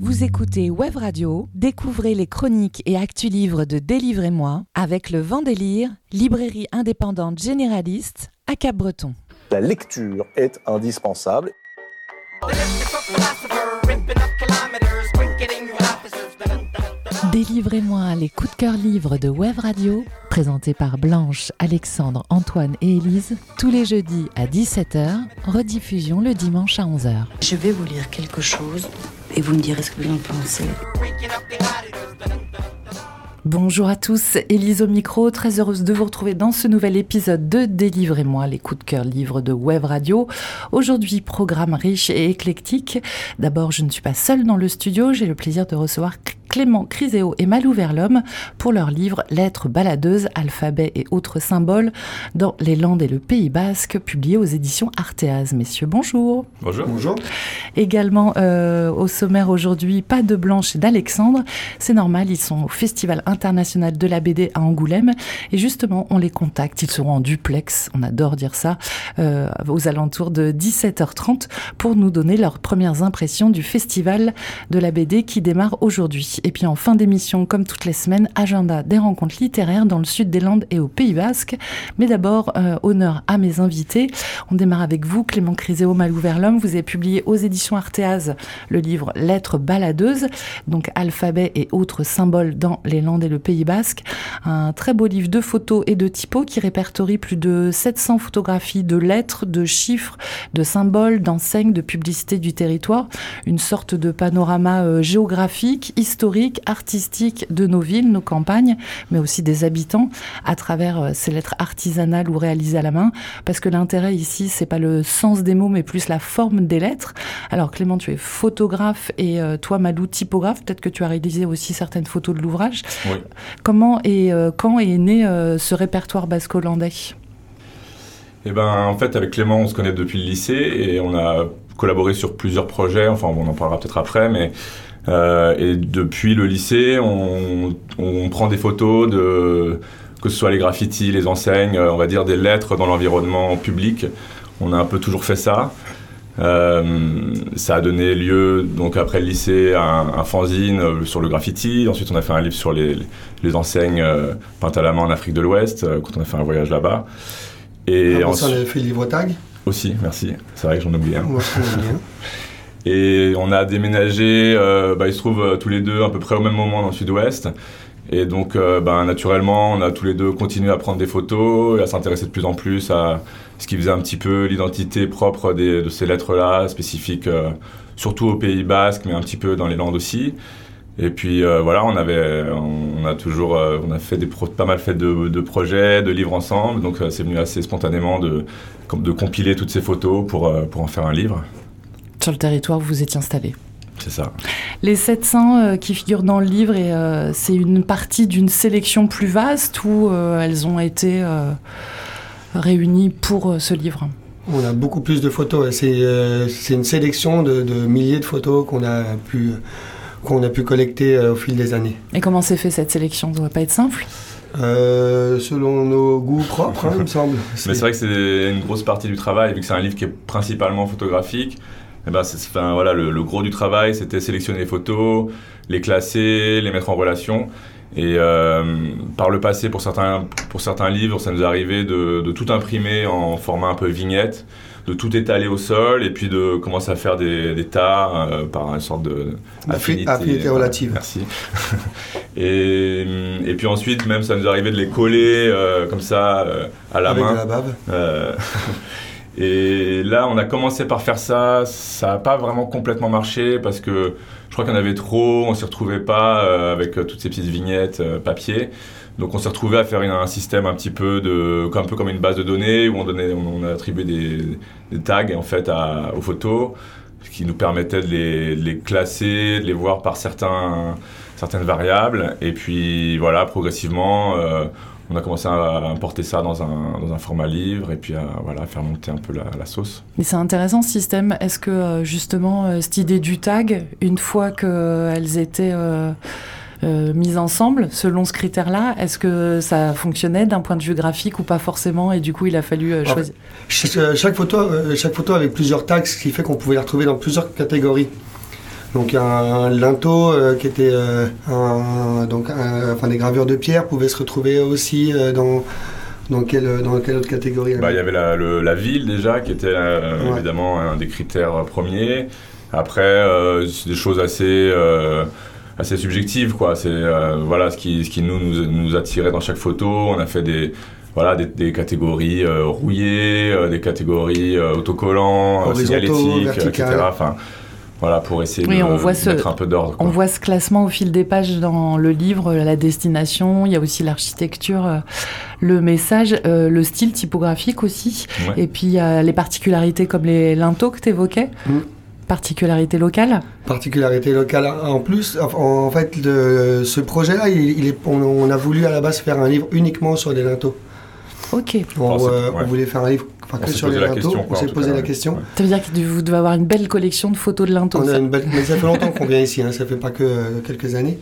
Vous écoutez Web Radio, découvrez les chroniques et actus livres de Délivrez-moi avec le Vendélire, librairie indépendante généraliste à Cap-Breton. La lecture est indispensable. Délivrez-moi les coups de cœur livres de Web Radio, présentés par Blanche, Alexandre, Antoine et Élise, tous les jeudis à 17h, rediffusion le dimanche à 11h. Je vais vous lire quelque chose et vous me direz ce que vous en pensez. Bonjour à tous, Élise au micro, très heureuse de vous retrouver dans ce nouvel épisode de Délivrez-moi les coups de cœur livres de Web Radio. Aujourd'hui, programme riche et éclectique. D'abord, je ne suis pas seule dans le studio, j'ai le plaisir de recevoir Clément Criséo et Malou Verlhomme pour leur livre Lettres baladeuses, alphabet et autres symboles dans les Landes et le Pays Basque, publié aux éditions Arteaz. Messieurs, bonjour. Bonjour. Bonjour. Également euh, au sommaire aujourd'hui, pas de Blanche et d'Alexandre. C'est normal, ils sont au Festival international de la BD à Angoulême. Et justement, on les contacte. Ils seront en duplex, on adore dire ça, euh, aux alentours de 17h30 pour nous donner leurs premières impressions du Festival de la BD qui démarre aujourd'hui. Et puis en fin d'émission, comme toutes les semaines, agenda des rencontres littéraires dans le sud des Landes et au Pays Basque. Mais d'abord, euh, honneur à mes invités. On démarre avec vous, Clément Criséo Malou Verlhomme. Vous avez publié aux éditions Arteaz le livre Lettres baladeuses, donc alphabet et autres symboles dans les Landes et le Pays Basque. Un très beau livre de photos et de typos qui répertorie plus de 700 photographies de lettres, de chiffres, de symboles, d'enseignes, de publicités du territoire. Une sorte de panorama euh, géographique, historique artistique de nos villes, nos campagnes, mais aussi des habitants à travers euh, ces lettres artisanales ou réalisées à la main. Parce que l'intérêt ici, c'est pas le sens des mots, mais plus la forme des lettres. Alors Clément, tu es photographe et euh, toi, Malou, typographe. Peut-être que tu as réalisé aussi certaines photos de l'ouvrage. Oui. Comment et euh, quand est né ce répertoire basque-hollandais Eh ben, en fait, avec Clément, on se connaît depuis le lycée et on a collaboré sur plusieurs projets. Enfin, on en parlera peut-être après, mais euh, et depuis le lycée, on, on, prend des photos de que ce soit les graffitis, les enseignes, on va dire des lettres dans l'environnement public. On a un peu toujours fait ça. Euh, ça a donné lieu, donc après le lycée, à un, un, fanzine sur le graffiti. Ensuite, on a fait un livre sur les, les enseignes euh, peintes à la main en Afrique de l'Ouest, euh, quand on a fait un voyage là-bas. Et ah, ensuite, on a fait le livre tag? Aussi, merci. C'est vrai que j'en oublie un. Et on a déménagé, euh, bah, il se trouve, euh, tous les deux à peu près au même moment dans le sud-ouest. Et donc, euh, bah, naturellement, on a tous les deux continué à prendre des photos et à s'intéresser de plus en plus à ce qui faisait un petit peu l'identité propre de ces lettres-là, spécifiques surtout au Pays Basque, mais un petit peu dans les Landes aussi. Et puis voilà, on avait, on a toujours, on a fait pas mal fait de, de, projets, de livres ensemble. Donc c'est venu assez spontanément de, de compiler toutes ces photos pour, pour en faire un livre sur le territoire où vous étiez installé. C'est ça. Les 700 euh, qui figurent dans le livre, et, euh, c'est une partie d'une sélection plus vaste où euh, elles ont été euh, réunies pour ce livre? On a beaucoup plus de photos. C'est une sélection de, de, milliers de photos qu'on a pu qu'on a pu collecter au fil des années. Et comment s'est fait cette sélection? Ça ne doit pas être simple euh, selon nos goûts propres, hein, il me semble. Mais c'est vrai que c'est une grosse partie du travail, vu que c'est un livre qui est principalement photographique. Et ben, enfin, voilà, le, le, gros du travail, c'était sélectionner les photos, les classer, les mettre en relation. Et euh, par le passé, pour certains, pour certains livres, ça nous est arrivé de, de, tout imprimer en format un peu vignette, de tout étaler au sol et puis de commencer à faire des, des tas euh, par une sorte de affinité, affinité relative. Merci. et, et puis ensuite, même, ça nous est arrivé de les coller euh, comme ça à la Avec main. De la bave. Et là, on a commencé par faire ça. Ça n'a pas vraiment complètement marché parce que je crois en avait trop. On s'y retrouvait pas euh, avec euh, toutes ces petites vignettes euh, papier. Donc on s'est retrouvé à faire un système un petit peu de, un peu comme une base de données où on donnait, on, on a attribué des, tags en fait aux photos, qui nous permettait de les, classer, de les voir par certaines variables. Et puis voilà, progressivement. On a commencé à importer ça dans un, dans un format livre et puis à voilà, faire monter un peu la, la sauce. Mais c'est intéressant ce système. Est-ce que justement cette idée du tag, une fois qu'elles étaient euh, euh, mises ensemble selon ce critère-là. Est-ce que ça fonctionnait d'un point de vue graphique ou pas forcément Et du coup, il a fallu euh, choisir? Chaque, euh, chaque photo, euh, chaque photo avait plusieurs tags, ce qui fait qu'on pouvait les retrouver dans plusieurs catégories. Donc un, linteau euh, qui était euh, un- donc un- enfin des gravures de pierre pouvaient se retrouver aussi euh, dans dans quelle dans quelle autre catégorie Bah, il y avait la, le- la ville déjà, qui était euh, Ouais. évidemment un des critères euh, premiers. Après, euh, c'est des choses assez, euh, assez subjectives, quoi. C'est euh, voilà ce qui, ce qui nous, nous, nous attirait dans chaque photo. On a fait des, voilà, des, des catégories euh, rouillées, euh, des catégories euh, autocollants, euh, signalétiques, euh, etc. Enfin, voilà, pour essayer Oui, de, on voit de ce- mettre un peu d'ordre. On voit ce classement au fil des pages dans le livre, la destination, il y a aussi l'architecture, euh, le message, euh, le style typographique aussi, Ouais. et puis il y a les particularités comme les linteaux que tu évoquais, Mm. particularités locales. particularité locale. En plus, en, en fait, le- ce projet-là, il, il est, on, on a voulu à la base faire un livre uniquement sur les linteaux. Ok. On, Oh, euh, voulait faire un livre On sur les posé la linteaux. question, on s'est posé la question. Ça veut dire que vous devez avoir une belle collection de photos de linteaux. On a ça. une belle, mais ça fait longtemps qu'on vient ici, hein, ça fait pas que euh, quelques années.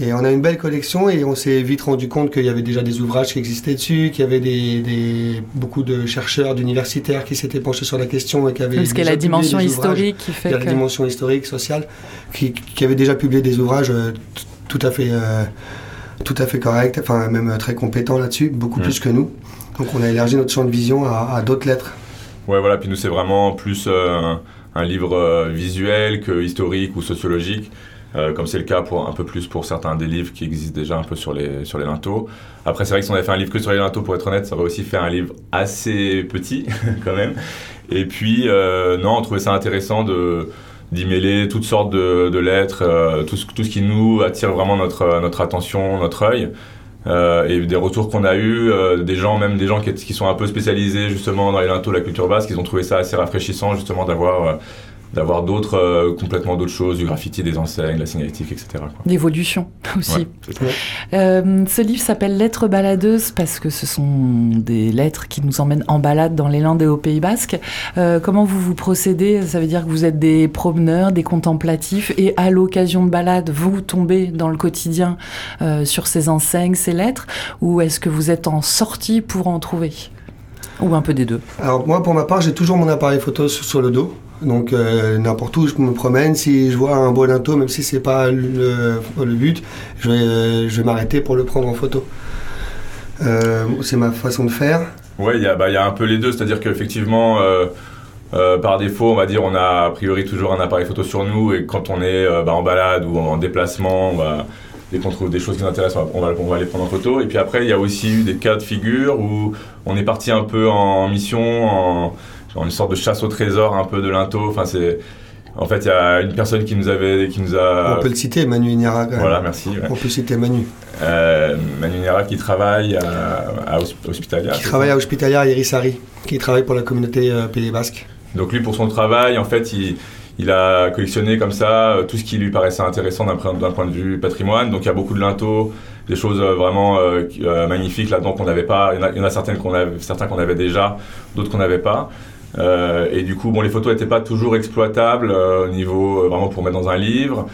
Et on a une belle collection et on s'est vite rendu compte qu'il y avait déjà des ouvrages qui existaient dessus, qu'il y avait des, des- beaucoup de chercheurs, d'universitaires qui s'étaient penchés sur la question et qui avaient Parce qu'il y a la publié dimension des ouvrages. historique qui Il fait y a que... la dimension historique, sociale, qui, qui avait déjà publié des ouvrages euh, t- tout à fait, euh, tout à fait corrects, enfin même très compétents là-dessus, beaucoup Mm. plus que nous. Donc on a élargi notre champ de vision à, d'autres lettres. Ouais, voilà, puis nous, c'est vraiment plus euh, un, livre euh, visuel que historique ou sociologique, euh, comme c'est le cas pour un peu plus pour certains des livres qui existent déjà un peu sur les, sur les linteaux. Après, c'est vrai que si on avait fait un livre que sur les linteaux, pour être honnête, ça aurait aussi fait un livre assez petit, quand même. Et puis, non, on trouvait ça intéressant d'y mêler toutes sortes de, lettres, tout, ce, tout ce qui nous attire vraiment notre, notre attention, notre œil. Euh, et des retours qu'on a eu des gens, même des gens qui, qui sont un peu spécialisés justement dans les linteaux, la culture basque, ils ont trouvé ça assez rafraîchissant justement d'avoir euh, d'avoir d'autres, euh, complètement d'autres choses, du graffiti, des enseignes, la signalétique, etc. L'évolution aussi. Ouais. Euh, ce livre s'appelle Lettres baladeuses parce que ce sont des lettres qui nous emmènent en balade dans les Landes et au Pays Basque. Euh, comment vous vous procédez? Ça veut dire que vous êtes des promeneurs, des contemplatifs et à l'occasion de balade, vous tombez dans le quotidien euh, sur ces enseignes, ces lettres ou est-ce que vous êtes en sortie pour en trouver? Ou un peu des deux Alors moi pour ma part j'ai toujours mon appareil photo sur, sur le dos. Donc euh, n'importe où je me promène, si je vois un linteau, même si c'est pas le, but, je vais, euh, je vais m'arrêter pour le prendre en photo. Euh, c'est ma façon de faire. Ouais, il y, a- bah, y a un peu les deux, c'est-à-dire qu'effectivement, par défaut, on va dire, on a a priori toujours un appareil photo sur nous, et quand on est bah, en balade ou en déplacement, dès qu'on trouve des choses qui nous intéressent, on va, on va- on va les prendre en photo. Et puis après, il y a aussi eu des cas de figure où on est parti un peu en mission, en, en une sorte de chasse au trésor, un peu de linteau. Enfin, c'est, en fait, il y a une personne qui nous avait, qui nous a, On peut le citer, Manu même. voilà, merci. ouais. On peut citer Manu, Euh, Manu qui travaille à, à Hosp- Hospitalia. qui ça travaille à Hospitalia Irisari, qui travaille pour la communauté euh, Pays Basque. Donc lui, pour son travail, en fait, il, il a collectionné comme ça euh, tout ce qui lui paraissait intéressant d'un point, de vue patrimoine. Donc il y a beaucoup de linteaux, des choses euh, vraiment euh, magnifiques là-dedans qu'on n'avait pas. Il y en a, il y en a certaines qu'on avait, certains qu'on avait déjà, d'autres qu'on n'avait pas. Euh, et du coup, bon, les photos n'étaient pas toujours exploitables euh, au niveau euh, vraiment pour mettre dans un livre.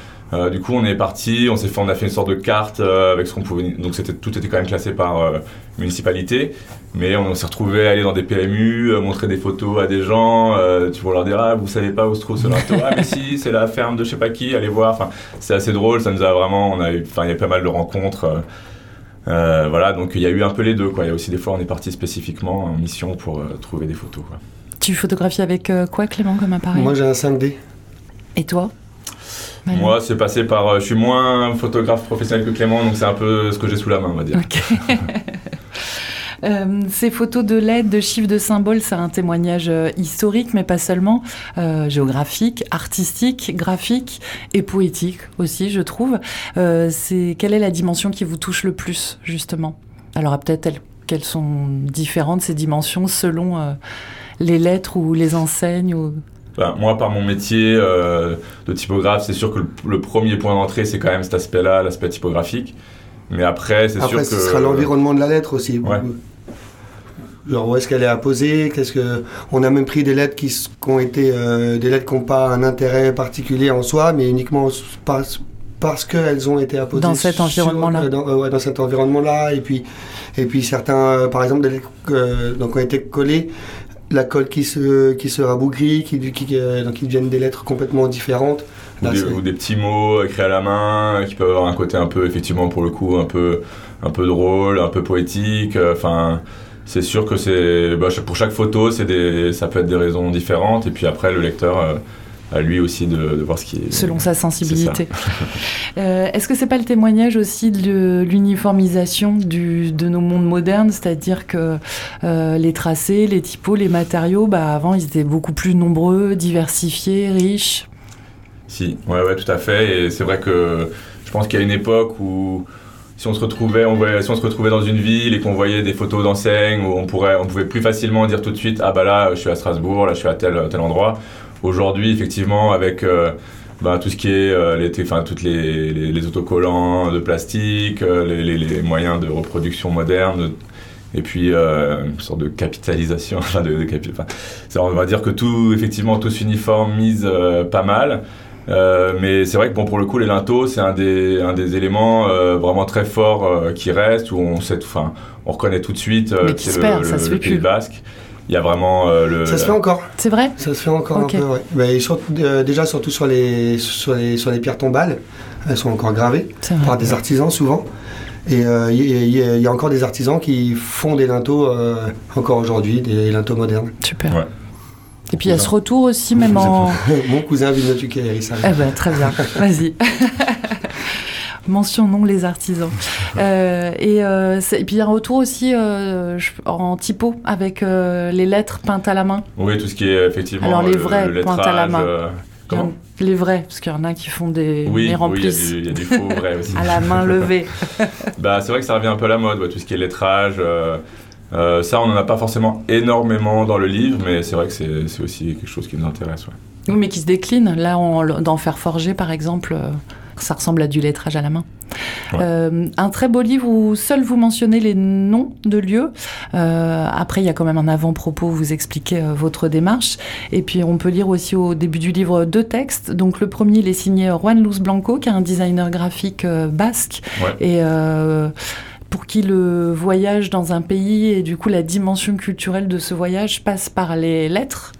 Du coup, on est parti, on s'est fait, a fait une sorte de carte avec ce qu'on pouvait. Donc tout était quand même classé par municipalité, mais on, s'est retrouvé à aller dans des PMU, montrer des photos à des gens, tu vois leur dire ah vous savez pas où se trouve ce linteau, ah si c'est la ferme de je sais pas qui, allez voir. Enfin, c'est assez drôle, ça nous a vraiment, enfin il y a pas mal de rencontres. voilà, donc il y a eu un peu les deux. Il y a aussi des fois, on est parti spécifiquement en mission pour trouver des photos. Tu photographies avec euh, quoi Clément comme appareil Moi j'ai un 5D. Et toi Manu Moi, c'est passé par. euh, je suis moins photographe professionnel que Clément, donc c'est un peu ce que j'ai sous la main, on va dire. Ok. Euh, ces photos de lettres, de chiffres, de symboles, c'est un témoignage euh, historique, mais pas seulement, euh, géographique, artistique, graphique et poétique aussi, je trouve. Euh, c'est quelle est la dimension qui vous touche le plus, justement? Alors, peut-être elles- qu'elles sont différentes ces dimensions selon euh, les lettres ou les enseignes. Ou... Ben, moi, par mon métier euh, de typographe, c'est sûr que le, le premier point d'entrée, c'est quand même cet aspect-là, l'aspect typographique. Mais après, c'est sûr Après, que. ce sera l'environnement de la lettre aussi. Ouais. Genre où est-ce qu'elle est apposée? Qu'est-ce que on a même pris des lettres qui, qui ont été euh, des lettres qui n'ont pas un intérêt particulier en soi, mais uniquement par- parce qu'elles ont été apposées Dans cet environnement-là. euh, dans, euh, ouais, dans cet environnement-là, et puis, et puis certains, euh, par exemple, des lettres, euh, donc ont été collées, la colle qui se, qui se rabougrit, qui, qui, euh, donc qui deviennent des lettres complètement différentes. Ou des, c'est- ou des petits mots écrits à la main qui peuvent avoir un côté un peu, effectivement, pour le coup, un peu, un peu drôle, un peu poétique. euh, Enfin, c'est sûr que c'est bah, pour chaque photo, c'est des, ça peut être des raisons différentes. Et puis après, le lecteur euh, a lui aussi de, de voir ce qui est. Selon sa sensibilité. Euh, Est-ce que c'est pas le témoignage aussi de l'uniformisation de nos mondes modernes, c'est-à-dire que euh, les tracés, les typos, les matériaux, bah, avant ils étaient beaucoup plus nombreux, diversifiés, riches. Si, ouais, ouais, tout à fait. Et c'est vrai que je pense qu'il y a une époque où si on se retrouvait, on voyait, si on se retrouvait dans une ville et qu'on voyait des photos d'enseignes, on pourrait, on pouvait plus facilement dire tout de suite, ah bah là, je suis à Strasbourg, là, je suis à tel, tel endroit. Aujourd'hui, effectivement, avec euh, bah, tout ce qui est, euh, les, toutes les, les, les autocollants de plastique, euh, les, moyens de reproduction moderne. Et puis euh, une sorte de capitalisation, de, de capi- on va dire que tout, effectivement, tout s'uniformise pas mal. Mais c'est vrai que bon, pour le coup, les linteaux, c'est un des, un des éléments vraiment très forts qui reste, où on, sait, on reconnaît tout de suite qui c'est se le, le- ça se le fait Pays basque. Il y a vraiment euh, le. Ça se fait encore. C'est vrai Ça se fait encore un peu, ouais. Mais surtout- euh, déjà, surtout sur les, sur, les, sur les pierres tombales, elles sont encore gravées par des artisans souvent. Et euh, il y, il y a- il y a encore des artisans qui font des linteaux euh, encore aujourd'hui, des linteaux modernes. Super. Ouais. Et puis il y a ce retour aussi, même en. Mon cousin Vinotuke Eric Eh ben, très bien, vas-y. Mentionnons les artisans. Euh, et, euh, et puis il y a un retour aussi euh, je- en typo avec les lettres peintes à la main. Oui, tout ce qui est effectivement. Alors, les le- vrais le pointent à la main. comment Les vrais, parce qu'il y en a qui font des. Oui, les oui, il y, a y du faux vrai aussi. à la main levée. Bah, c'est vrai que ça revient un peu à la mode, ouais, tout ce qui est lettrage. euh, ça, on n'en a pas forcément énormément dans le livre, mais c'est vrai que c'est aussi quelque chose qui nous intéresse. ouais. Oui, mais qui se décline. Là, en- dans Fer forger, par exemple, ça ressemble à du lettrage à la main. Ouais. Euh, un très beau livre où seul vous mentionnez les noms de lieux. Euh, après, il y a quand même un avant-propos, où vous expliquez euh, votre démarche. Et puis, on peut lire aussi au début du livre deux textes. Donc, le premier, il est signé Juan Luz Blanco, qui est un designer graphique basque. Ouais. Et pour qui le voyage dans un pays et du coup la dimension culturelle de ce voyage passe par les lettres.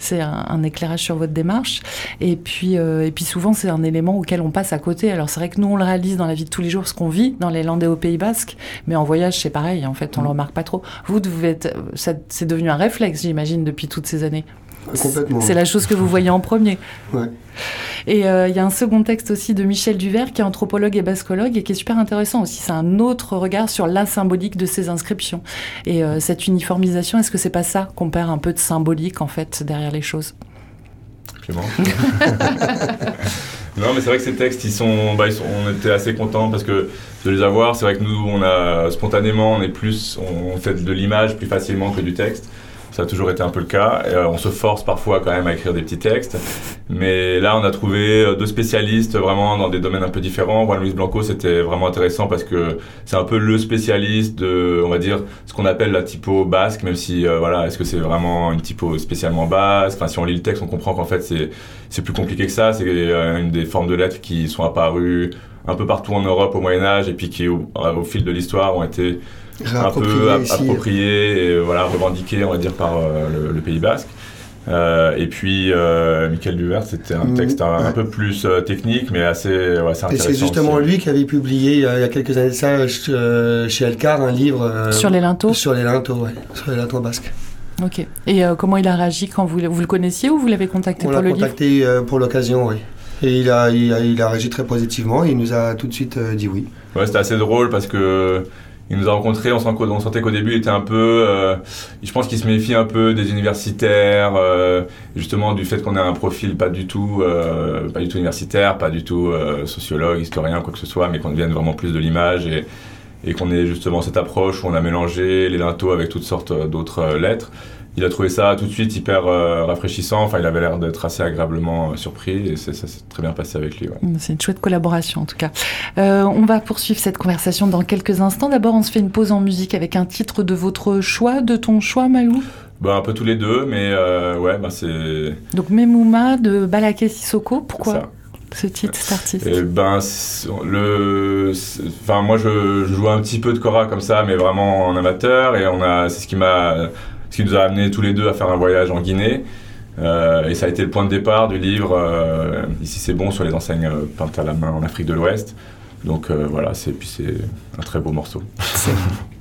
C'est un, un éclairage sur votre démarche. Et puis, euh, et puis souvent, c'est un élément auquel on passe à côté. Alors c'est vrai que nous, on le réalise dans la vie de tous les jours, ce qu'on vit dans les Landes et au Pays Basque. Mais en voyage, c'est pareil. En fait, on le remarque pas trop. Vous, vous êtes, ça- c'est devenu un réflexe, j'imagine, depuis toutes ces années. Complètement. C'est la chose que vous voyez en premier. Ouais. Et euh, il y a un second texte aussi de Michel Duvert, qui est anthropologue et bascologue, et qui est super intéressant aussi. C'est un autre regard sur la symbolique de ces inscriptions. Et euh, cette uniformisation, est-ce que c'est pas ça qu'on perd un peu de symbolique, en fait, derrière les choses? Clément Non, mais c'est vrai que ces textes, ils sont, bah, ils sont, on était assez contents parce que de les avoir. C'est vrai que nous, on a spontanément, on est plus, on fait de l'image plus facilement que du texte. Ça a toujours été un peu le cas. Euh, on se force parfois quand même à écrire des petits textes. Mais là, on a trouvé euh, deux spécialistes vraiment dans des domaines un peu différents. Juan Luis Blanco, c'était vraiment intéressant parce que c'est un peu le spécialiste de, on va dire, ce qu'on appelle la typo basque, même si, euh, voilà, est-ce que c'est vraiment une typo spécialement basque? Enfin, si on lit le texte, on comprend qu'en fait, c'est c'est plus compliqué que ça. C'est euh, une des formes de lettres qui sont apparues un peu partout en Europe au Moyen Âge et puis qui, au, au fil de l'histoire, ont été un peu Réapproprié ap- ici. appropriées et euh, voilà, revendiquées, on va dire, par euh, le, le Pays Basque. Euh, et puis, euh, Michael Duvert, c'était un Mm, texte un, peu plus euh, technique, mais assez, ouais, assez Et intéressant. c'est justement aussi. lui qui avait publié il y a il y a quelques années de ça euh, chez Elcar un livre euh, Sur les linteaux sur les linteaux, ouais, sur les linteaux basques. Ok. Et euh, comment il a réagi quand vous, vous le connaissiez ou vous l'avez contacté On pour l'a le livre? contacté euh, pour l'occasion, oui. Et il a, réagi très positivement. Il nous a tout de suite euh, dit oui. Ouais, c'était assez drôle parce que il nous a rencontrés, on, sentait qu'au début il était un peu, euh, je pense qu'il se méfie un peu des universitaires, euh, justement du fait qu'on a un profil pas du tout, pas du tout universitaire, pas du tout sociologue, historien, quoi que ce soit, mais qu'on vienne vraiment plus de l'image et, et qu'on ait justement cette approche où on a mélangé les linteaux avec toutes sortes d'autres lettres. Il a trouvé ça tout de suite hyper euh, rafraîchissant, enfin il avait l'air d'être assez agréablement euh, surpris et ça s'est très bien passé avec lui. ouais. C'est une chouette collaboration en tout cas. Euh, on va poursuivre cette conversation dans quelques instants. D'abord, on se fait une pause en musique avec un titre de votre choix, de ton choix, Malou? Bah, un peu tous les deux, mais ouais, bah, c'est Donc Memouma de Balaké Sissoko. Pourquoi ce titre, cet artiste? Eh ben, le, enfin, moi, je, je joue un petit peu de Cora comme ça, mais vraiment en amateur, et on a, c'est ce qui m'a, ce qui nous a amené tous les deux à faire un voyage en Guinée. Euh, et ça a été le point de départ du livre euh, Ici c'est bon sur les enseignes euh, peintes à la main en Afrique de l'Ouest. Donc voilà, puis c'est un très beau morceau.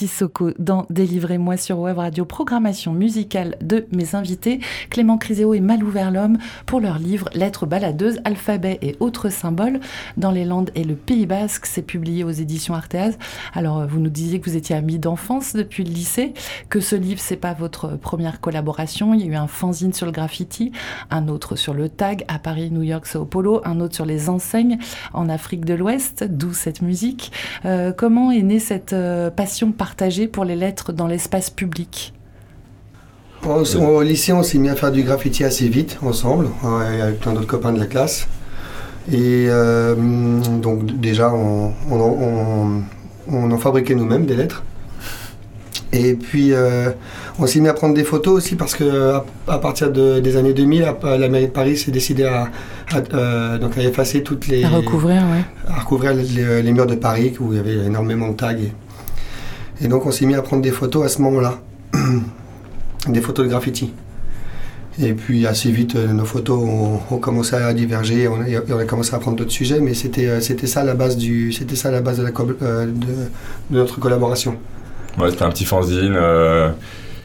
Sissoko dans Délivrez-moi sur Web Radio, programmation musicale de mes invités, Clément Criséo et Malou Verlhomme, pour leur livre Lettres baladeuses, alphabet et autres symboles dans les Landes et le Pays Basque. C'est publié aux éditions Arteaz. Alors, vous nous disiez que vous étiez amis d'enfance depuis le lycée, que ce livre, c'est pas votre première collaboration. Il y a eu un fanzine sur le graffiti, un autre sur le tag à Paris, New York, Sao Paulo, un autre sur les enseignes en Afrique de l'Ouest, d'où cette musique. Euh, comment est née cette euh, passion pour les lettres dans l'espace public Au, au lycée, on s'est mis à faire du graffiti assez vite, ensemble, ouais, avec plein d'autres copains de la classe. Et euh, donc déjà, on, on, on- on en fabriquait nous-mêmes des lettres. Et puis, euh, on s'est mis à prendre des photos aussi parce que à, à partir de- des années 2000, à- la mairie de Paris s'est décidé à, à, euh, donc à effacer toutes les, À recouvrir, ouais. à recouvrir les, les- les murs de Paris où il y avait énormément de tags. Et, et donc on s'est mis à prendre des photos à ce moment-là, des photos de graffiti. Et puis assez vite, euh, nos photos ont, commencé à diverger, on et on a commencé à prendre d'autres sujets, mais c'était euh, ça la base du, ça la base de, euh, notre collaboration. C'était un petit fanzine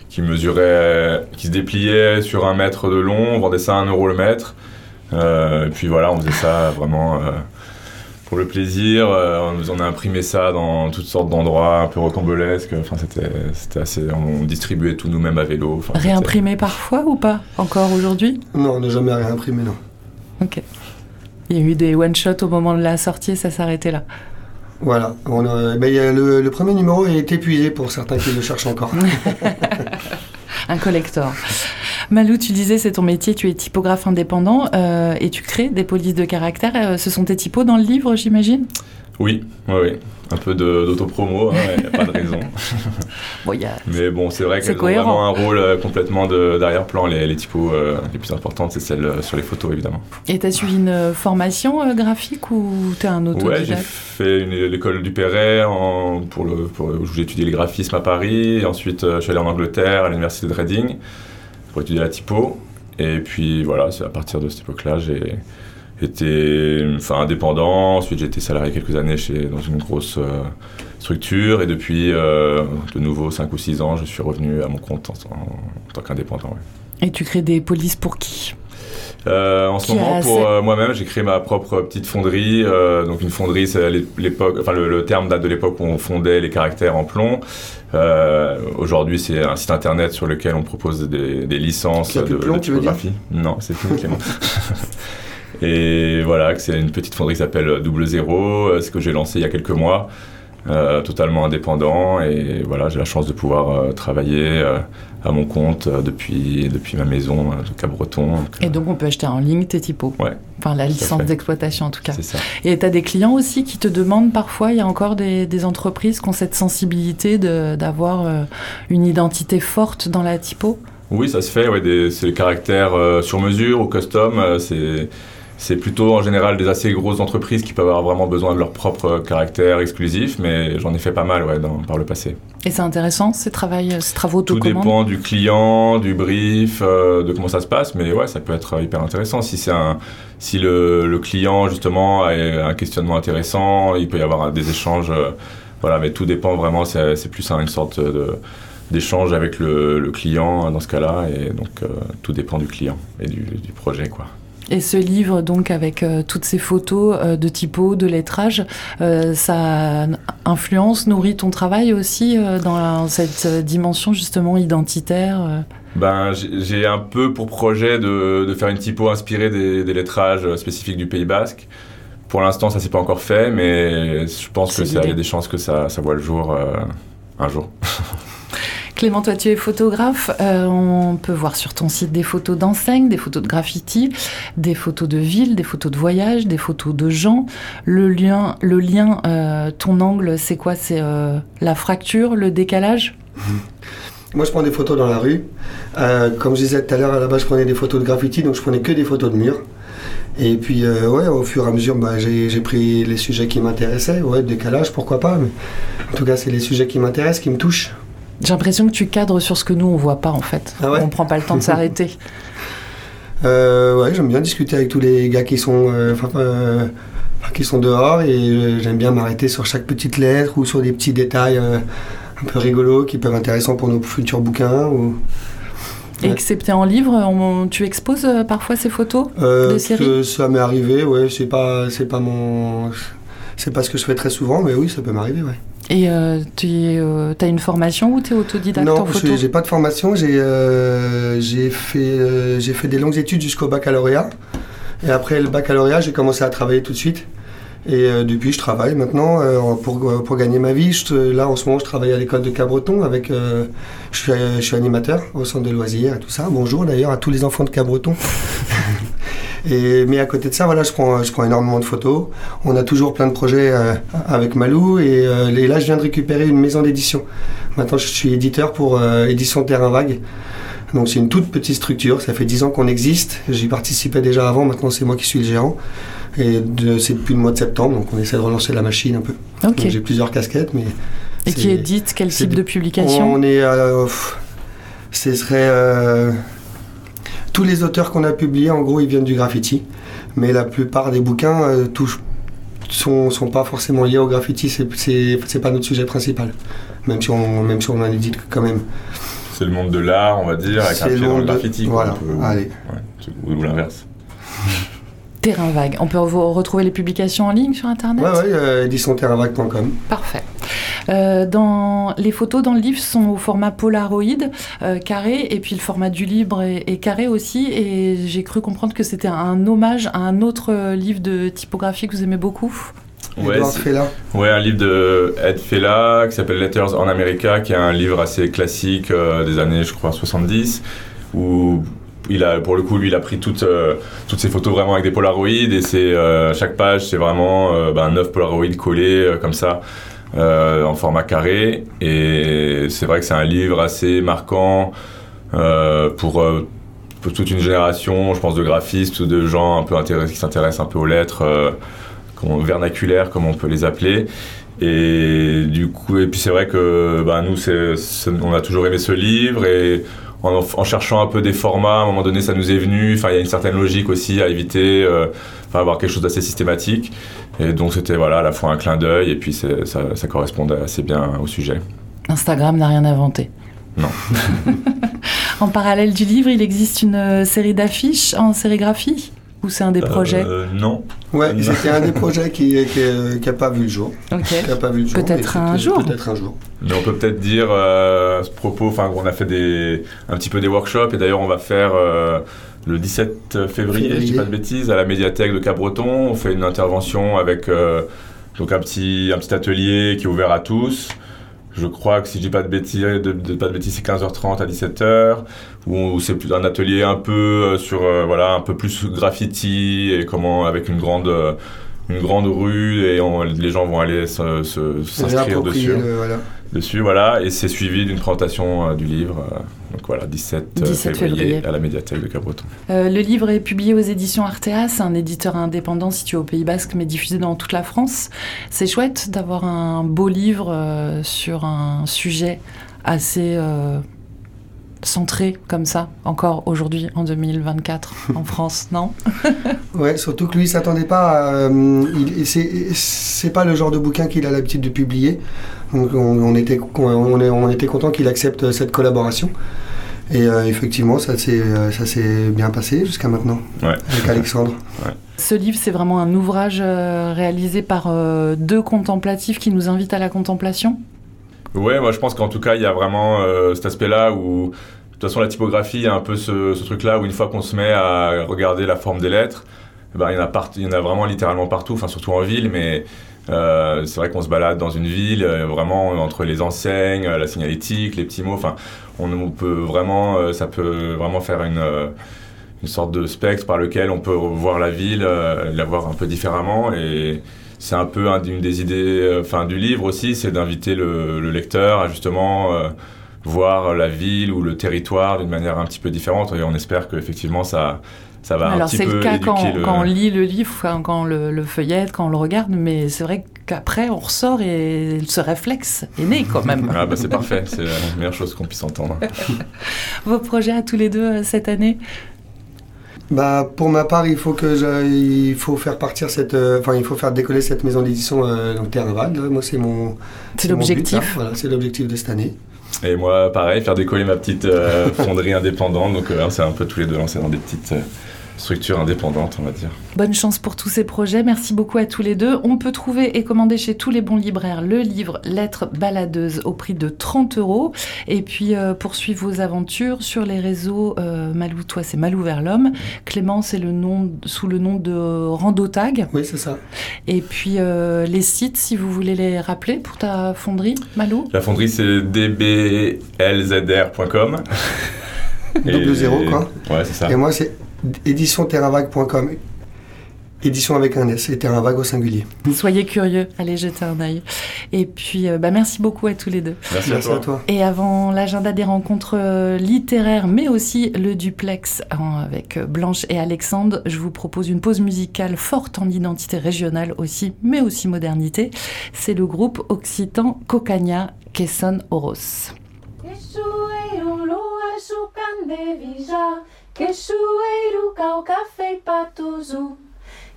qui mesurait, qui se dépliait sur un mètre de long, on vendait ça à un euro le mètre. Et puis voilà, on faisait ça vraiment pour le plaisir. Euh, on, on a imprimé ça dans toutes sortes d'endroits un peu rocambolesques. Enfin, c'était assez. On distribuait tout nous-mêmes à vélo. Enfin, Réimprimé parfois ou pas Encore aujourd'hui? Non, on n'a jamais rien imprimé, non. Ok. Il y a eu des one-shots au moment de la sortie et ça s'arrêtait là. Voilà. On a- mais, euh, le, le premier numéro est épuisé pour certains qui le cherchent encore. Un collector. Malou, tu disais c'est ton métier, tu es typographe indépendant euh, et tu crées des polices de caractère. Euh, ce sont tes typos dans le livre, j'imagine? Oui, oui, oui. Un peu d'autopromo, il n'y a pas de raison. Bon, il y a- Mais bon, c'est vrai qu'elles ont vraiment un rôle euh, complètement de- d'arrière-plan. Les, les typos euh, les plus importantes, c'est celles sur les photos, évidemment. Et t'as suivi une formation graphique ou t'es un Ouais, j'ai autodidacte? fait l'école du Perret en, pour le, pour, où j'ai étudié le graphisme à Paris. Et ensuite, je suis allé en Angleterre, à l'université de Reading, pour étudier la typo. Et puis voilà, c'est à partir de cette époque-là, j'ai été enfin, indépendant. Ensuite, j'ai été salarié quelques années chez, dans une grosse euh, structure. Et depuis, euh, de nouveau, 5 ou 6 ans, je suis revenu à mon compte en, tant qu'indépendant. Et tu crées des polices pour qui? Euh, en ce moment, pour euh, moi-même, j'ai créé ma propre petite fonderie. euh, donc une fonderie, c'est l'é- l'époque, enfin le, le terme date de l'époque où on fondait les caractères en plomb. Euh, Aujourd'hui, c'est un site internet sur lequel on propose des, des licences de, plus de plomb, de tu veux dire typographie. Non, c'est fini, Clément. Et voilà, c'est une petite fonderie qui s'appelle Double Zéro, ce que j'ai lancé il y a quelques mois, euh, totalement indépendant. Et voilà, j'ai la chance de pouvoir euh, travailler euh, à mon compte euh, depuis, depuis ma maison euh, de Cabreton. Donc, Et donc on peut acheter en ligne tes typos Ouais. Enfin la licence d'exploitation en tout cas. C'est ça. Et tu as des clients aussi qui te demandent parfois, il y a encore des, des entreprises qui ont cette sensibilité d'avoir euh, une identité forte dans la typo? Oui, ça se fait. Ouais, c'est les caractères euh, sur mesure ou custom. euh, c'est, c'est plutôt en général des assez grosses entreprises qui peuvent avoir vraiment besoin de leur propre caractère exclusif, mais j'en ai fait pas mal ouais, dans- par le passé. Et c'est intéressant ces, travails, ces travaux Tout autocommande dépend du client, du brief, euh, de comment ça se passe, mais ouais, ça peut être hyper intéressant. Si, un, si le, le client justement a un questionnement intéressant, il peut y avoir des échanges. euh, voilà, mais tout dépend vraiment. C'est, plus un- une sorte de d'échange avec le, le client dans ce cas-là et donc euh, tout dépend du client et du, du projet quoi. Et ce livre, donc, avec euh, toutes ces photos euh, de typo, de lettrage, euh, ça influence, nourrit ton travail aussi euh, dans cette dimension justement identitaire. Ben, j'ai un peu pour projet de, de faire une typo inspirée des, des lettrages spécifiques du Pays Basque. Pour l'instant, ça s'est pas encore fait, mais je pense C'est que ça- il y a des chances que ça, ça voit le jour un jour. Clément, toi, tu es photographe. Euh, on peut voir sur ton site des photos d'enseignes, des photos de graffiti, des photos de villes, des photos de voyage, des photos de gens. Le lien, euh, ton angle, c'est quoi? C'est euh, la fracture, le décalage? Moi, je prends des photos dans la rue. Comme je disais tout à l'heure, à la base, je prenais des photos de graffiti, donc je prenais que des photos de murs. Et puis, ouais, au fur et à mesure, bah, j'ai pris les sujets qui m'intéressaient. Ouais, décalage, pourquoi pas. En tout cas, c'est les sujets qui m'intéressent, qui me touchent. J'ai l'impression que tu cadres sur ce que nous, on voit pas en fait. Ah ouais on prend pas le temps de s'arrêter. Euh, ouais, j'aime bien discuter avec tous les gars qui sont, euh, euh, qui sont dehors et j'aime bien m'arrêter sur chaque petite lettre ou sur des petits détails un peu rigolos qui peuvent être intéressants pour nos futurs bouquins. Ou, Ouais. Excepté en livre, on- tu exposes parfois ces photos De séries ça m'est arrivé, ouais, c'est pas, c'est pas mon, c'est pas ce que je fais très souvent, mais oui, ça peut m'arriver, ouais. Et euh, tu as une formation ou tu es autodidacte non, en photo j'ai j'ai pas de formation, j'ai, euh, j'ai fait, euh, j'ai fait des longues études jusqu'au baccalauréat, et après le baccalauréat, j'ai commencé à travailler tout de suite. Et euh, depuis, je travaille maintenant euh, pour, euh, pour gagner ma vie. Je- là, en ce moment, je travaille à l'école de Cabreton. Avec, euh, je, suis, je suis animateur au centre de loisirs et tout ça. Bonjour d'ailleurs à tous les enfants de Cabreton. Et, mais à côté de ça, voilà, je prends, je prends énormément de photos. On a toujours plein de projets euh, avec Malou. Et, euh, et là, je viens de récupérer une maison d'édition. Maintenant, je suis éditeur pour euh, Édition Terrain Vague. Donc c'est une toute petite structure, ça fait 10 ans qu'on existe. J'y participais déjà avant, maintenant c'est moi qui suis le gérant. Et de- c'est depuis le mois de septembre, donc on essaie de relancer la machine un peu. Donc j'ai plusieurs casquettes, mais. Et qui édite quel type de- publication? On est. euh, ce serait. euh, tous les auteurs qu'on a publiés, en gros, ils viennent du graffiti. Mais la plupart des bouquins euh, touchent, sont, sont pas forcément liés au graffiti. C'est, c'est, c'est pas notre sujet principal. Même si on, même si on en édite quand même. C'est le monde de l'art, on va dire, avec C'est un le pied dans le de- graffiti. voilà, allez. ouais, ou, l'inverse. Terrain vague. On peut vous retrouver les publications en ligne sur Internet? Ouais, ouais, euh. Parfait. Euh, dans, les photos dans le livre sont au format Polaroid euh, carré et puis le format du livre est, est carré aussi et j'ai cru comprendre que c'était un hommage à un autre euh, livre de typographie que vous aimez beaucoup. Ouais, Fella. Ouais, un livre de Ed Fella qui s'appelle Letters on America, qui est un livre assez classique euh, des années, je crois, 70, où il a, pour le coup, lui, il a pris toutes, euh, toutes ces photos vraiment avec des Polaroids et c'est euh, chaque page, c'est vraiment euh, ben, 9 Polaroids collés euh, comme ça. Euh, en format carré et c'est vrai que c'est un livre assez marquant euh, pour, euh, pour toute une génération, je pense, de graphistes ou de gens un peu qui s'intéressent un peu aux lettres euh, vernaculaires, comme on peut les appeler. Et du coup, et puis c'est vrai que ben, nous, on a toujours aimé ce livre et en, en cherchant un peu des formats, à un moment donné, ça nous est venu. Enfin, il y a une certaine logique aussi à éviter, euh, enfin, avoir quelque chose d'assez systématique. Et donc, c'était voilà, à la fois un clin d'œil et puis ça, ça correspondait assez bien au sujet. Instagram n'a rien inventé. Non. en parallèle du livre, il existe une euh, série d'affiches en sérigraphie? Ou c'est un des projets Euh, Non. Ouais, c'était un des projets qui n'a pas vu le jour. Ok. Qui a pas vu le jour, Peut-être un jour. Peut-être un jour. Mais on peut peut-être dire euh, à ce propos, enfin, on a fait des, un petit peu des workshops et d'ailleurs on va faire euh, le 17 février, je dis Février. pas de bêtises, à la médiathèque de Cabreton. On fait une intervention avec euh, donc un petit, un petit atelier qui est ouvert à tous. Je crois que si je dis pas de bêtises, de, de- pas de bêtises, c'est 15h30 à 17h, où, c'est plus un atelier un peu euh, sur euh, voilà un peu plus graffiti et comment avec une grande euh, une grande rue et on- les gens vont aller s'inscrire dessus voilà. dessus, voilà, et c'est suivi d'une présentation du livre. Euh, donc voilà, 17, euh, 17 février, février. à la médiathèque de Cabreton. Euh, le livre est publié aux éditions Arteas, un éditeur indépendant situé au Pays Basque mais diffusé dans toute la France. C'est chouette d'avoir un beau livre euh, sur un sujet assez euh, centré comme ça, encore aujourd'hui en 2024 en France, non? Ouais, surtout que lui, il s'attendait pas euh, c'est c'est pas le genre de bouquin qu'il a l'habitude de publier. Donc on, on était, on, on était content qu'il accepte cette collaboration. Et euh, effectivement, ça s'est euh, ça s'est bien passé jusqu'à maintenant Ouais. avec Alexandre. Ce livre, c'est vraiment un ouvrage euh, réalisé par euh, deux contemplatifs qui nous invitent à la contemplation? Ouais, moi je pense qu'en tout cas, il y a vraiment euh, cet aspect-là où, de toute façon, la typographie, il y a un peu ce, ce truc-là où une fois qu'on se met à regarder la forme des lettres, eh ben, il, y en a part- il y en a vraiment littéralement partout, enfin surtout en ville, mais euh, c'est vrai qu'on se balade dans une ville, euh, vraiment entre les enseignes, la signalétique, les petits mots, enfin, on, on peut vraiment, euh, ça peut vraiment faire une, euh, une sorte de spectre par lequel on peut voir la ville, euh, la voir un peu différemment et c'est un peu un- une des idées euh, du livre aussi, c'est d'inviter le, le lecteur à justement euh, voir la ville ou le territoire d'une manière un petit peu différente. Et on espère qu'effectivement ça, ça va un Alors petit c'est peu le cas quand, éduquer le... quand on lit le livre, quand, on le, le feuillette, quand on le regarde, mais c'est vrai qu'après on ressort et ce réflexe est né quand même. Ah bah c'est parfait, c'est la meilleure chose qu'on puisse entendre. Vos projets à tous les deux euh, cette année? Bah, pour ma part, il faut que je- il faut faire partir cette, euh, enfin, il faut faire décoller cette maison d'édition euh, donc là. Moi, c'est mon, C'est l'objectif. là. Voilà, c'est l'objectif de cette année. Et moi pareil, faire décoller ma petite euh, fonderie indépendante, donc euh, c'est un peu tous les deux lancés dans des petites structures indépendantes on va dire. Bonne chance pour tous ces projets. Merci beaucoup à tous les deux. On peut trouver et commander chez tous les bons libraires le livre Lettres baladeuses au prix de 30 euros. Et puis euh, poursuivre vos aventures sur les réseaux euh, Malou, toi c'est Malou vers l'homme. Clément c'est le nom sous le nom de Randotag. Oui, c'est ça. Et puis euh, les sites si vous voulez les rappeler pour ta fonderie, Malou? La fonderie c'est dblzr.com. Double zéro, quoi. Ouais c'est ça. Et moi, c'est éditionterravague.com. Édition avec un S et Terrain Vague au singulier. Soyez curieux, allez jeter un œil. Et puis euh, bah, merci beaucoup à tous les deux. Merci, Merci à toi. Et avant l'agenda des rencontres euh, littéraires, mais aussi le duplex hein, avec Blanche et Alexandre, je vous propose une pause musicale forte en identité régionale aussi, mais aussi modernité. C'est le groupe occitan Cocagna Quesson Oros. Quexueiro, caucafe e patuzu,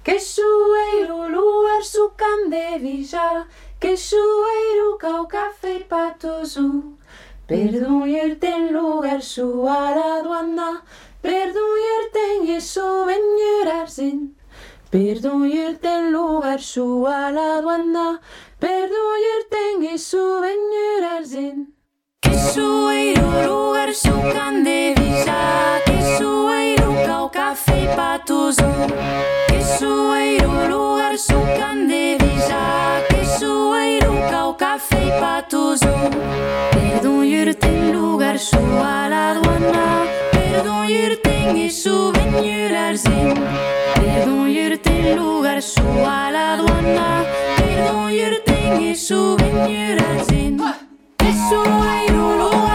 Quexueiro, luar sucan de villa, Quexueiro, caucafe e patuzu, Perdonerte en lugar suarado anda, Perdonerte en yeso veñerarsin, Perdonerte en lugar suarado anda, Perdonerte en yeso veñerarsin, que sueiro lugar xucan de visa Que sueiro cau café e patos Que sueiro lugar xucan de visa Que sueiro cau café e patos Perdón irte lugar xuar a aduana. Perdón irte en iso veñir arzín Perdón lugar xuar a aduana. Perdón irte en iso veñir su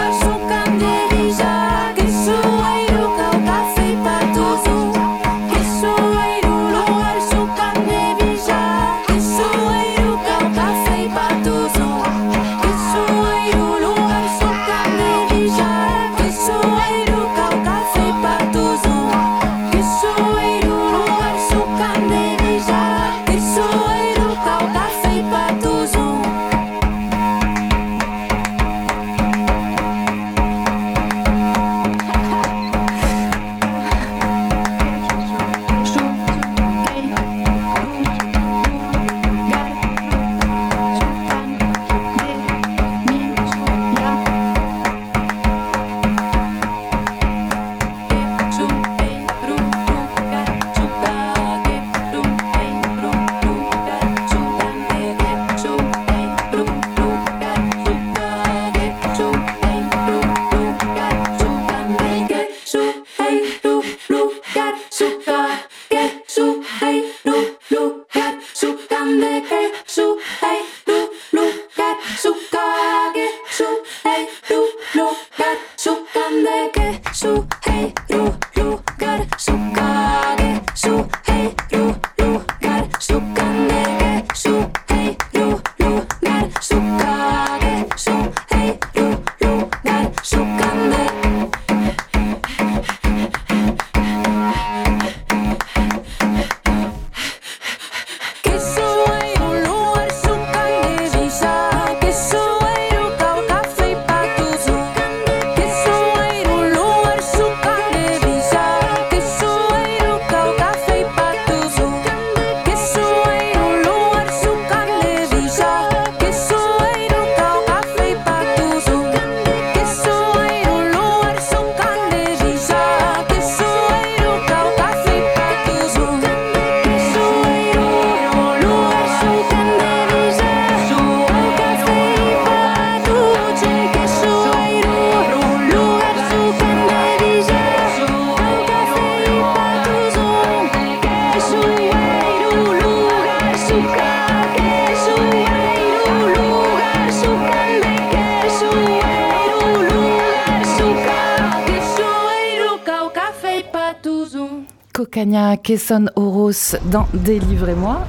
Kesson, Oros dans Délivrez-moi.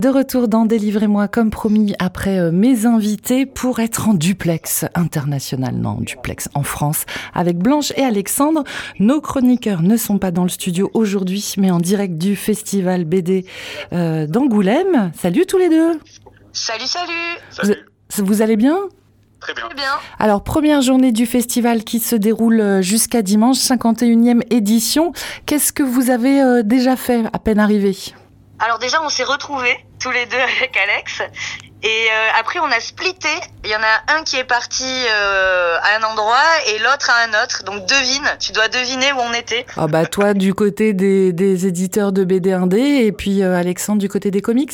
De retour dans Délivrez-moi, comme promis, après euh, mes invités pour être en duplex international, non, duplex en France, avec Blanche et Alexandre. Nos chroniqueurs ne sont pas dans le studio aujourd'hui, mais en direct du festival BD euh, d'Angoulême. Salut tous les deux Salut, salut vous, vous allez bien? Très bien. Très bien. Alors, première journée du festival qui se déroule euh, jusqu'à dimanche, 51e édition. Qu'est-ce que vous avez euh, déjà fait à peine arrivé? Alors déjà, on s'est retrouvés tous les deux avec Alex. Et euh, après, on a splitté. Il y en a un qui est parti euh, à un endroit et l'autre à un autre. Donc devine, tu dois deviner où on était. Ah bah toi du côté des, des éditeurs de BD indé et puis euh, Alexandre du côté des comics?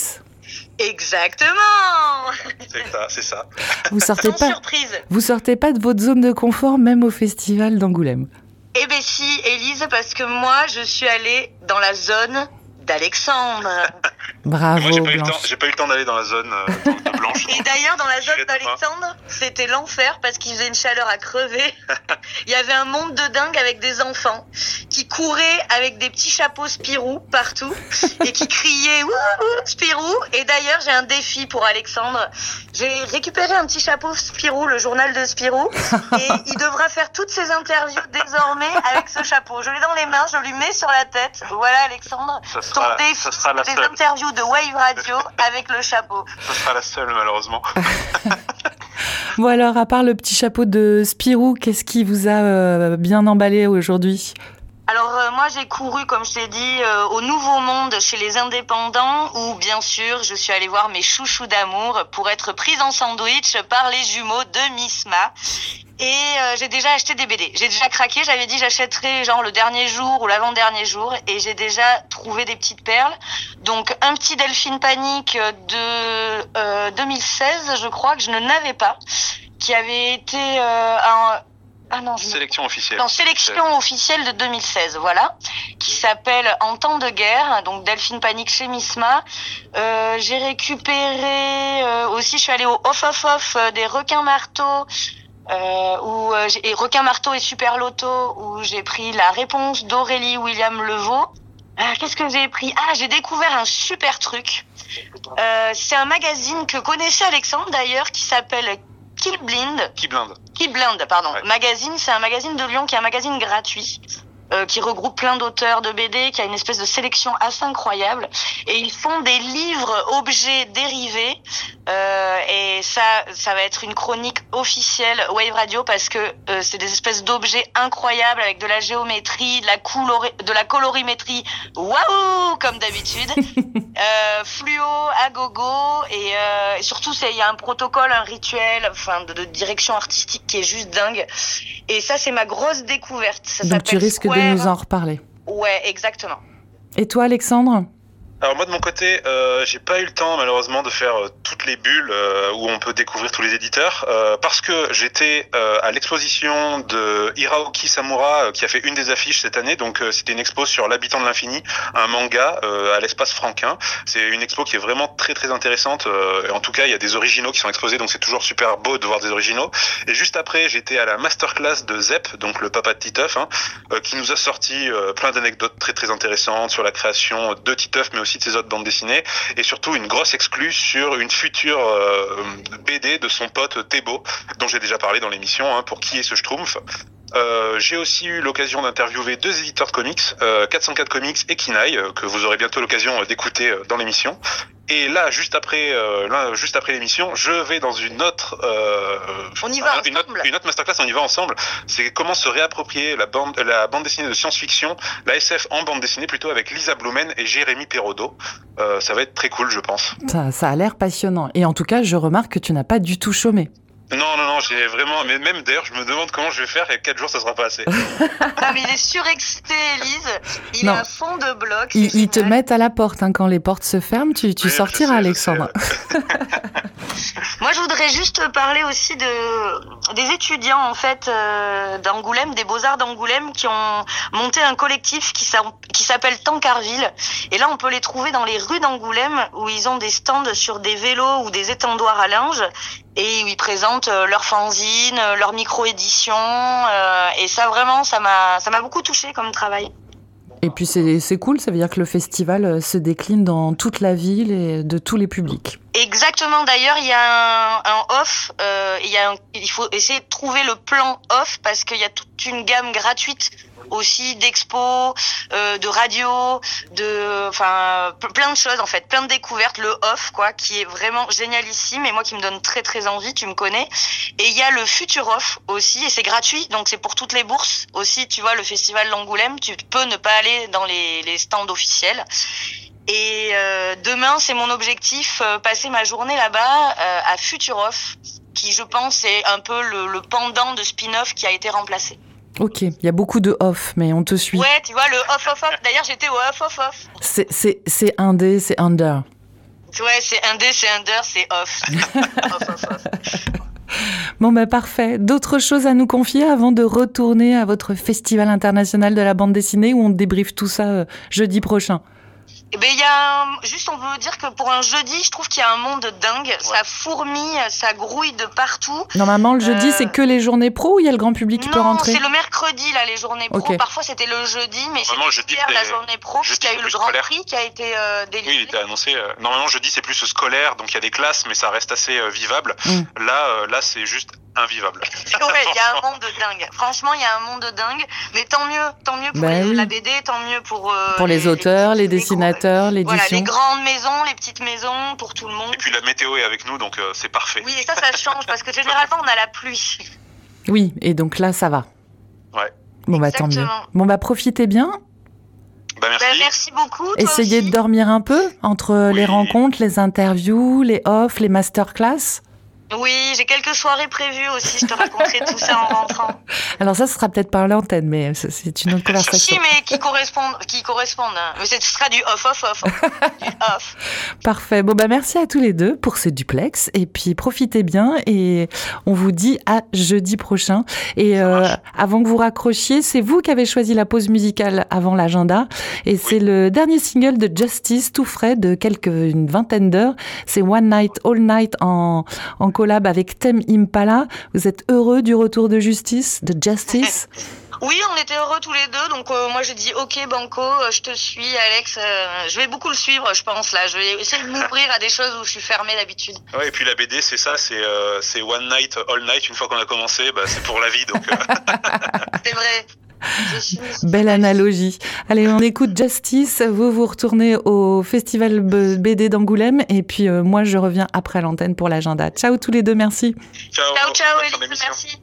Exactement C'est ça, c'est ça. Vous sortez Sans pas, surprise. vous sortez pas de votre zone de confort même au festival d'Angoulême. Eh ben si, Élise, parce que moi, je suis allée dans la zone d'Alexandre. Bravo, Moi, j'ai pas, eu le temps- Blanche. j'ai pas eu le temps d'aller dans la zone euh, de Blanche. Et d'ailleurs, dans la zone d'Alexandre, c'était l'enfer parce qu'il faisait une chaleur à crever. Il y avait un monde de dingue avec des enfants qui couraient avec des petits chapeaux Spirou partout et qui criaient Wouh, wouh, Spirou. Et d'ailleurs, j'ai un défi pour Alexandre. J'ai récupéré un petit chapeau Spirou, le journal de Spirou, et il devra faire toutes ses interviews désormais avec ce chapeau. Je l'ai dans les mains, je lui mets sur la tête. Voilà, Alexandre. Ça Ton sera, défi, ça sera la des seule. interviews de Wave Radio avec le chapeau. Ça sera la seule, malheureusement. Bon alors, à part le petit chapeau de Spirou, qu'est-ce qui vous a euh, bien emballé aujourd'hui? Alors euh, moi j'ai couru comme je t'ai dit euh, au Nouveau Monde chez les indépendants où bien sûr je suis allée voir mes chouchous d'amour pour être prise en sandwich par les jumeaux de Misma. Et euh, j'ai déjà acheté des BD. J'ai déjà craqué, j'avais dit j'achèterais genre le dernier jour ou l'avant-dernier jour et j'ai déjà trouvé des petites perles. Donc un petit Delphine Panique de euh, 2016 je crois que je ne n'avais pas qui avait été un... Ah non, je Sélection officielle. en sélection officielle de 2016, voilà, qui s'appelle En temps de guerre, donc Delphine Panique chez Misma. Euh, j'ai récupéré euh, aussi, je suis allée au Off Off Off euh, des requins marteaux. Euh, où et requin marteau et super loto où j'ai pris la réponse d'Aurélie William Levaux. Qu'est-ce que j'ai pris? Ah, j'ai découvert un super truc. C'est un magazine que connaissait Alexandre d'ailleurs qui s'appelle Kill Blind. Qui blinde Qui blinde, pardon. Ouais. Magazine, c'est un magazine de Lyon qui est un magazine gratuit. euh, qui regroupe plein d'auteurs de BD, qui a une espèce de sélection assez incroyable. Et ils font des livres objets dérivés. Euh, et ça, ça va être une chronique officielle Wave Radio parce que euh, c'est des espèces d'objets incroyables avec de la géométrie, de la, colori- de la colorimétrie. Waouh, comme d'habitude. euh, fluo à gogo et, euh, et surtout c'est il y a un protocole, un rituel, enfin de, de direction artistique qui est juste dingue. Et ça c'est ma grosse découverte. Ça Donc tu risques de nous en reparler. Ouais, exactement. Et toi, Alexandre? Alors moi de mon côté, euh, j'ai pas eu le temps malheureusement de faire euh, toutes les bulles euh, où on peut découvrir tous les éditeurs parce que j'étais à l'exposition de Hiraoki Samura qui a fait une des affiches cette année. Donc c'était une expo sur l'habitant de l'infini, un manga à l'espace franquin. C'est une expo qui est vraiment très très intéressante. et en tout cas, il y a des originaux qui sont exposés, donc c'est toujours super beau de voir des originaux. Et juste après, j'étais à la masterclass de Zep, donc le papa de Titeuf, hein, qui nous a sorti plein d'anecdotes très très intéressantes sur la création de Titeuf, mais aussi de ses autres bandes dessinées, et surtout une grosse exclue sur une future euh, BD de son pote Thébault, dont j'ai déjà parlé dans l'émission, hein, pour qui est ce Schtroumpf. Euh, j'ai aussi eu l'occasion d'interviewer deux éditeurs de comics, euh, 404 Comics et Kinaï, euh, que vous aurez bientôt l'occasion euh, d'écouter euh, dans l'émission. Et là, juste après, euh, là, juste après l'émission, je vais dans une autre, euh, On y va une autre, une autre masterclass. On y va ensemble. C'est comment se réapproprier la bande, la bande dessinée de science-fiction, la SF en bande dessinée plutôt avec Lisa Blumen et Jérémy Perrodo. Euh, ça va être très cool, je pense. ça, ça a l'air passionnant. Et en tout cas, je remarque que tu n'as pas du tout chômé. Non, non, non, j'ai vraiment, mais même d'ailleurs, je me demande comment je vais faire et 4 jours, ça sera pas assez. Ah, mais il est surexcité, Elise. Il Non. est à fond de bloc. Ils, te mettent à la porte hein, quand les portes se ferment. Tu, tu Oui, je sortiras, sais, Alexandre. Moi, je voudrais juste parler aussi de des étudiants en fait euh, d'Angoulême, des Beaux Arts d'Angoulême, qui ont monté un collectif qui s'appelle Tancarville. Et là, on peut les trouver dans les rues d'Angoulême où ils ont des stands sur des vélos ou des étendoirs à linge et où ils présentent euh, leurs fanzines, euh, leurs micro-éditions. euh, et ça, vraiment, ça m'a ça m'a beaucoup touché comme travail. Et puis c'est cool, ça veut dire que le festival euh, se décline dans toute la ville et de tous les publics. Exactement. D'ailleurs, il y a un, off. euh, il il faut essayer de trouver le plan off parce qu'il y a toute une gamme gratuite aussi d'expos, euh, de radio, de, enfin, plein de choses en fait, plein de découvertes. Le off, quoi, qui est vraiment génialissime et moi qui me donne très très envie. Tu me connais. Et il y a le futur off aussi et c'est gratuit, donc c'est pour toutes les bourses aussi. Tu vois, le festival d'Angoulême, tu peux ne pas aller dans les, stands officiels. Et euh, demain, c'est mon objectif, euh, passer ma journée là-bas euh, à Future Off, qui je pense est un peu le, le pendant de spin-off qui a été remplacé. Ok, il y a beaucoup de off, mais on te suit. Ouais, tu vois, le off, off, off. D'ailleurs, j'étais au off, off, off. C'est- indé, c'est under. Ouais, c'est un D, c'est under, c'est off. off, off, off. Bon, bah parfait. D'autres choses à nous confier avant de retourner à votre festival international de la bande dessinée où on débriefe tout ça euh, jeudi prochain? Eh ben, il y a un- juste, on veut dire que pour un jeudi, je trouve qu'il y a un monde dingue. Ça fourmille, ça grouille de partout. Normalement, le jeudi, Euh, c'est que les journées pro ou il y a le grand public qui peut Non, rentrer c'est le mercredi, là, les journées pro. Parfois, c'était le jeudi, mais Normalement, c'est hier, la journée pro, puisqu'il y a eu le grand scolaire. prix qui a été euh, délivré. Oui, il était annoncé. euh, normalement, jeudi, c'est plus scolaire, donc il y a des classes, mais ça reste assez euh, vivable. Mm. Là, euh, là, c'est juste invivable. Ouais, il y a un monde dingue. Franchement, il y a un monde dingue. Mais tant mieux, tant mieux pour Bah les- oui. la BD, tant mieux pour, euh, Pour les auteurs, les dessinateurs, Voilà, l'édition. les grandes maisons, les petites maisons, pour tout le monde. Et puis la météo est avec nous, donc euh, c'est parfait. Oui, et ça, ça change, parce que généralement, on a la pluie. Oui, et donc là, ça va. Ouais. Bon, bah tant mieux. Bon, bah profitez bien. Bah merci. Bah, merci beaucoup. toi Essayez aussi. de dormir un peu entre les rencontres, les interviews, les offs, les masterclass. Oui, j'ai quelques soirées prévues aussi. Je te raconterai tout ça en rentrant. Alors ça, ce sera peut-être par l'antenne, mais c'est- une autre Si, conversation. mais qui correspondent. Qui correspondent hein. Mais ce sera du off-off-off. du off. Parfait. Bon, bah merci à tous les deux pour ce duplex. Et puis profitez bien et on vous dit à jeudi prochain. Et euh, avant que vous raccrochiez, c'est vous qui avez choisi la pause musicale avant l'agenda. Et c'est le dernier single de Justice, tout frais, de quelques une vingtaine d'heures. C'est One Night, All Night en, en collab avec Tem Impala. Vous êtes heureux du retour de Justice, de Justice? Oui, on était heureux tous les deux. Donc, euh, moi, j'ai dit OK, Banco, euh, je te suis, Alex. euh, je vais beaucoup le suivre, je pense, là. Je vais essayer de m'ouvrir à des choses où je suis fermée d'habitude. Ouais, et puis la BD, c'est ça, c'est euh, c'est one night, all night. Une fois qu'on a commencé, bah, c'est pour la vie. Donc, euh, C'est vrai. Belle analogie. Allez, on écoute Justice. Vous, vous retournez au festival BD d'Angoulême. Et puis, euh, moi, je reviens après l'antenne pour l'agenda. Ciao tous les deux, merci. ciao, Ciao, ciao, merci.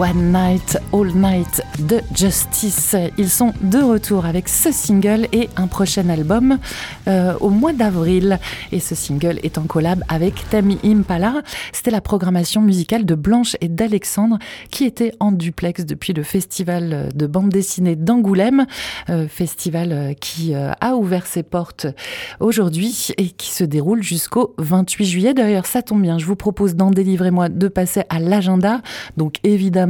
One Night, All Night de Justice. Ils sont de retour avec ce single et un prochain album euh, au mois d'avril. Et ce single est en collab avec Tammy Impala. C'était la programmation musicale de Blanche et d'Alexandre qui était en duplex depuis le festival de bande dessinée d'Angoulême. Euh, festival euh, qui a ouvert ses portes aujourd'hui et qui se déroule jusqu'au 28 juillet. D'ailleurs, ça tombe bien. Je vous propose d'en délivrer moi de passer à l'agenda. Donc évidemment,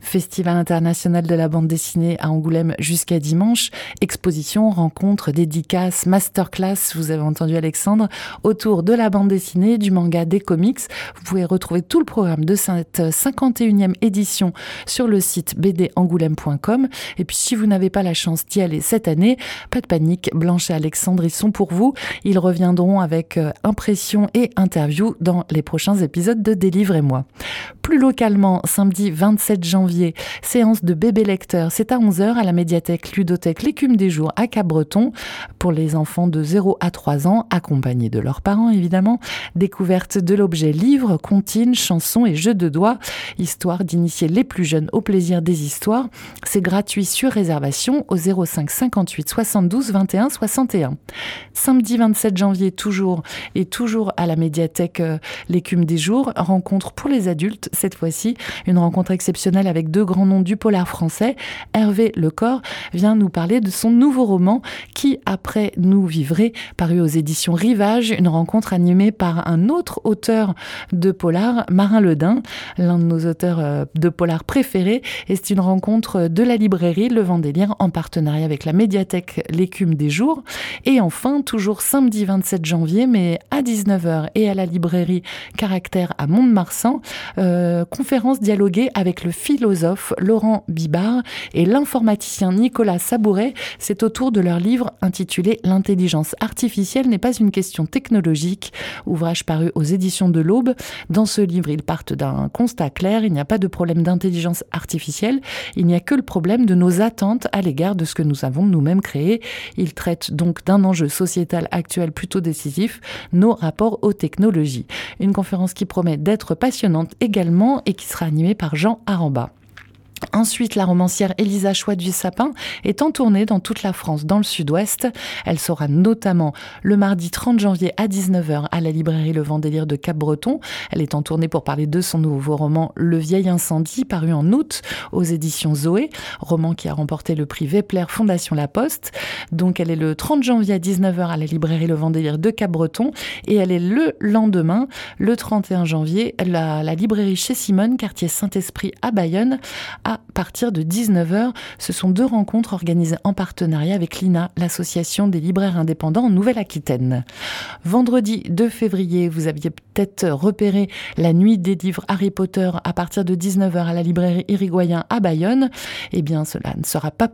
Festival international de la bande dessinée à Angoulême jusqu'à dimanche, exposition, rencontres, dédicaces, masterclass, vous avez entendu Alexandre, autour de la bande dessinée, du manga, des comics. Vous pouvez retrouver tout le programme de cette 51e édition sur le site bdangoulême.com. Et puis si vous n'avez pas la chance d'y aller cette année, pas de panique, Blanche et Alexandre, ils sont pour vous. Ils reviendront avec euh, impressions et interviews dans les prochains épisodes de Délivrez-moi. Plus localement, samedi 27 janvier, séance de bébé lecteur. C'est à 11h à la médiathèque Ludothèque L'écume des jours à Cabreton pour les enfants de 0 à 3 ans, accompagnés de leurs parents évidemment. Découverte de l'objet livre, comptines, chansons et jeux de doigts, histoire d'initier les plus jeunes au plaisir des histoires. C'est gratuit sur réservation au 05 58 72 21 61. Samedi 27 janvier toujours et toujours à la médiathèque euh, L'écume des jours, rencontre pour les adultes cette fois-ci, une rencontre exceptionnel avec deux grands noms du polar français. Hervé Lecor vient nous parler de son nouveau roman qui, après Nous vivrai, paru aux éditions Rivage, une rencontre animée par un autre auteur de polar, Marin Ledin, l'un de nos auteurs euh, de polar préférés. Et c'est une rencontre de la librairie Le Vendélire en partenariat avec la médiathèque L'écume des jours. Et enfin, toujours samedi 27 janvier, mais à 19h et à la librairie Caractère à Mont-de-Marsan, euh, conférence dialoguée avec avec le philosophe Laurent Bibard et l'informaticien Nicolas Sabouret. C'est autour de leur livre intitulé L'intelligence artificielle n'est pas une question technologique, ouvrage paru aux éditions de l'Aube. Dans ce livre, ils partent d'un constat clair, il n'y a pas de problème d'intelligence artificielle, il n'y a que le problème de nos attentes à l'égard de ce que nous avons nous-mêmes créé. Ils traitent donc d'un enjeu sociétal actuel plutôt décisif, nos rapports aux technologies. Une conférence qui promet d'être passionnante également et qui sera animée par Jean Aramba. Ensuite, la romancière Elisa Chouat du Sapin est en tournée dans toute la France, dans le sud-ouest. Elle sera notamment le mardi 30 janvier à 19h à la librairie Le Vendélire de Cap-Breton. Elle est en tournée pour parler de son nouveau roman Le vieil incendie, paru en août aux éditions Zoé, roman qui a remporté le prix Vepler Fondation La Poste. Donc elle est le 30 janvier à 19h à la librairie Le Vendélire de Cap-Breton et elle est le lendemain, le 31 janvier, la, la librairie chez Simone, quartier Saint-Esprit à Bayonne, partir de 19h. Ce sont deux rencontres organisées en partenariat avec l'INA, l'association des libraires indépendants en Nouvelle-Aquitaine. Vendredi 2 février, vous aviez peut-être repéré la nuit des livres Harry Potter à partir de 19h à la librairie Irigoyen à Bayonne. Eh bien, cela ne sera pas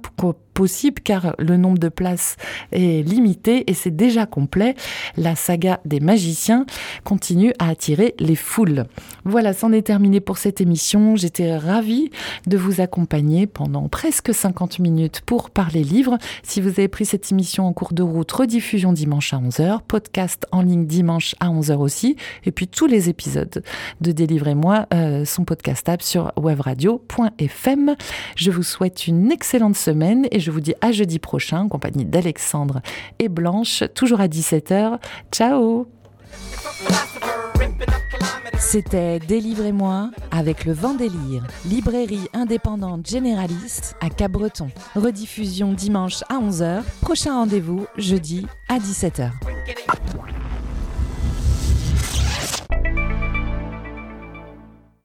possible car le nombre de places est limité et c'est déjà complet. La saga des magiciens continue à attirer les foules. Voilà, c'en est terminé pour cette émission. J'étais ravie de vous accompagner pendant presque 50 minutes pour parler livres. Si vous avez pris cette émission en cours de route, rediffusion dimanche à 11h, podcast en ligne dimanche à 11h aussi. Et puis tous les épisodes de Délivrez-moi euh, sont podcastables sur webradio.fm. Je vous souhaite une excellente semaine et je vous dis à jeudi prochain en compagnie d'Alexandre et Blanche, toujours à 17h. Ciao c'était Délivrez-moi avec le vent délire, librairie indépendante généraliste à Cabreton. Rediffusion dimanche à 11h, prochain rendez-vous jeudi à 17h.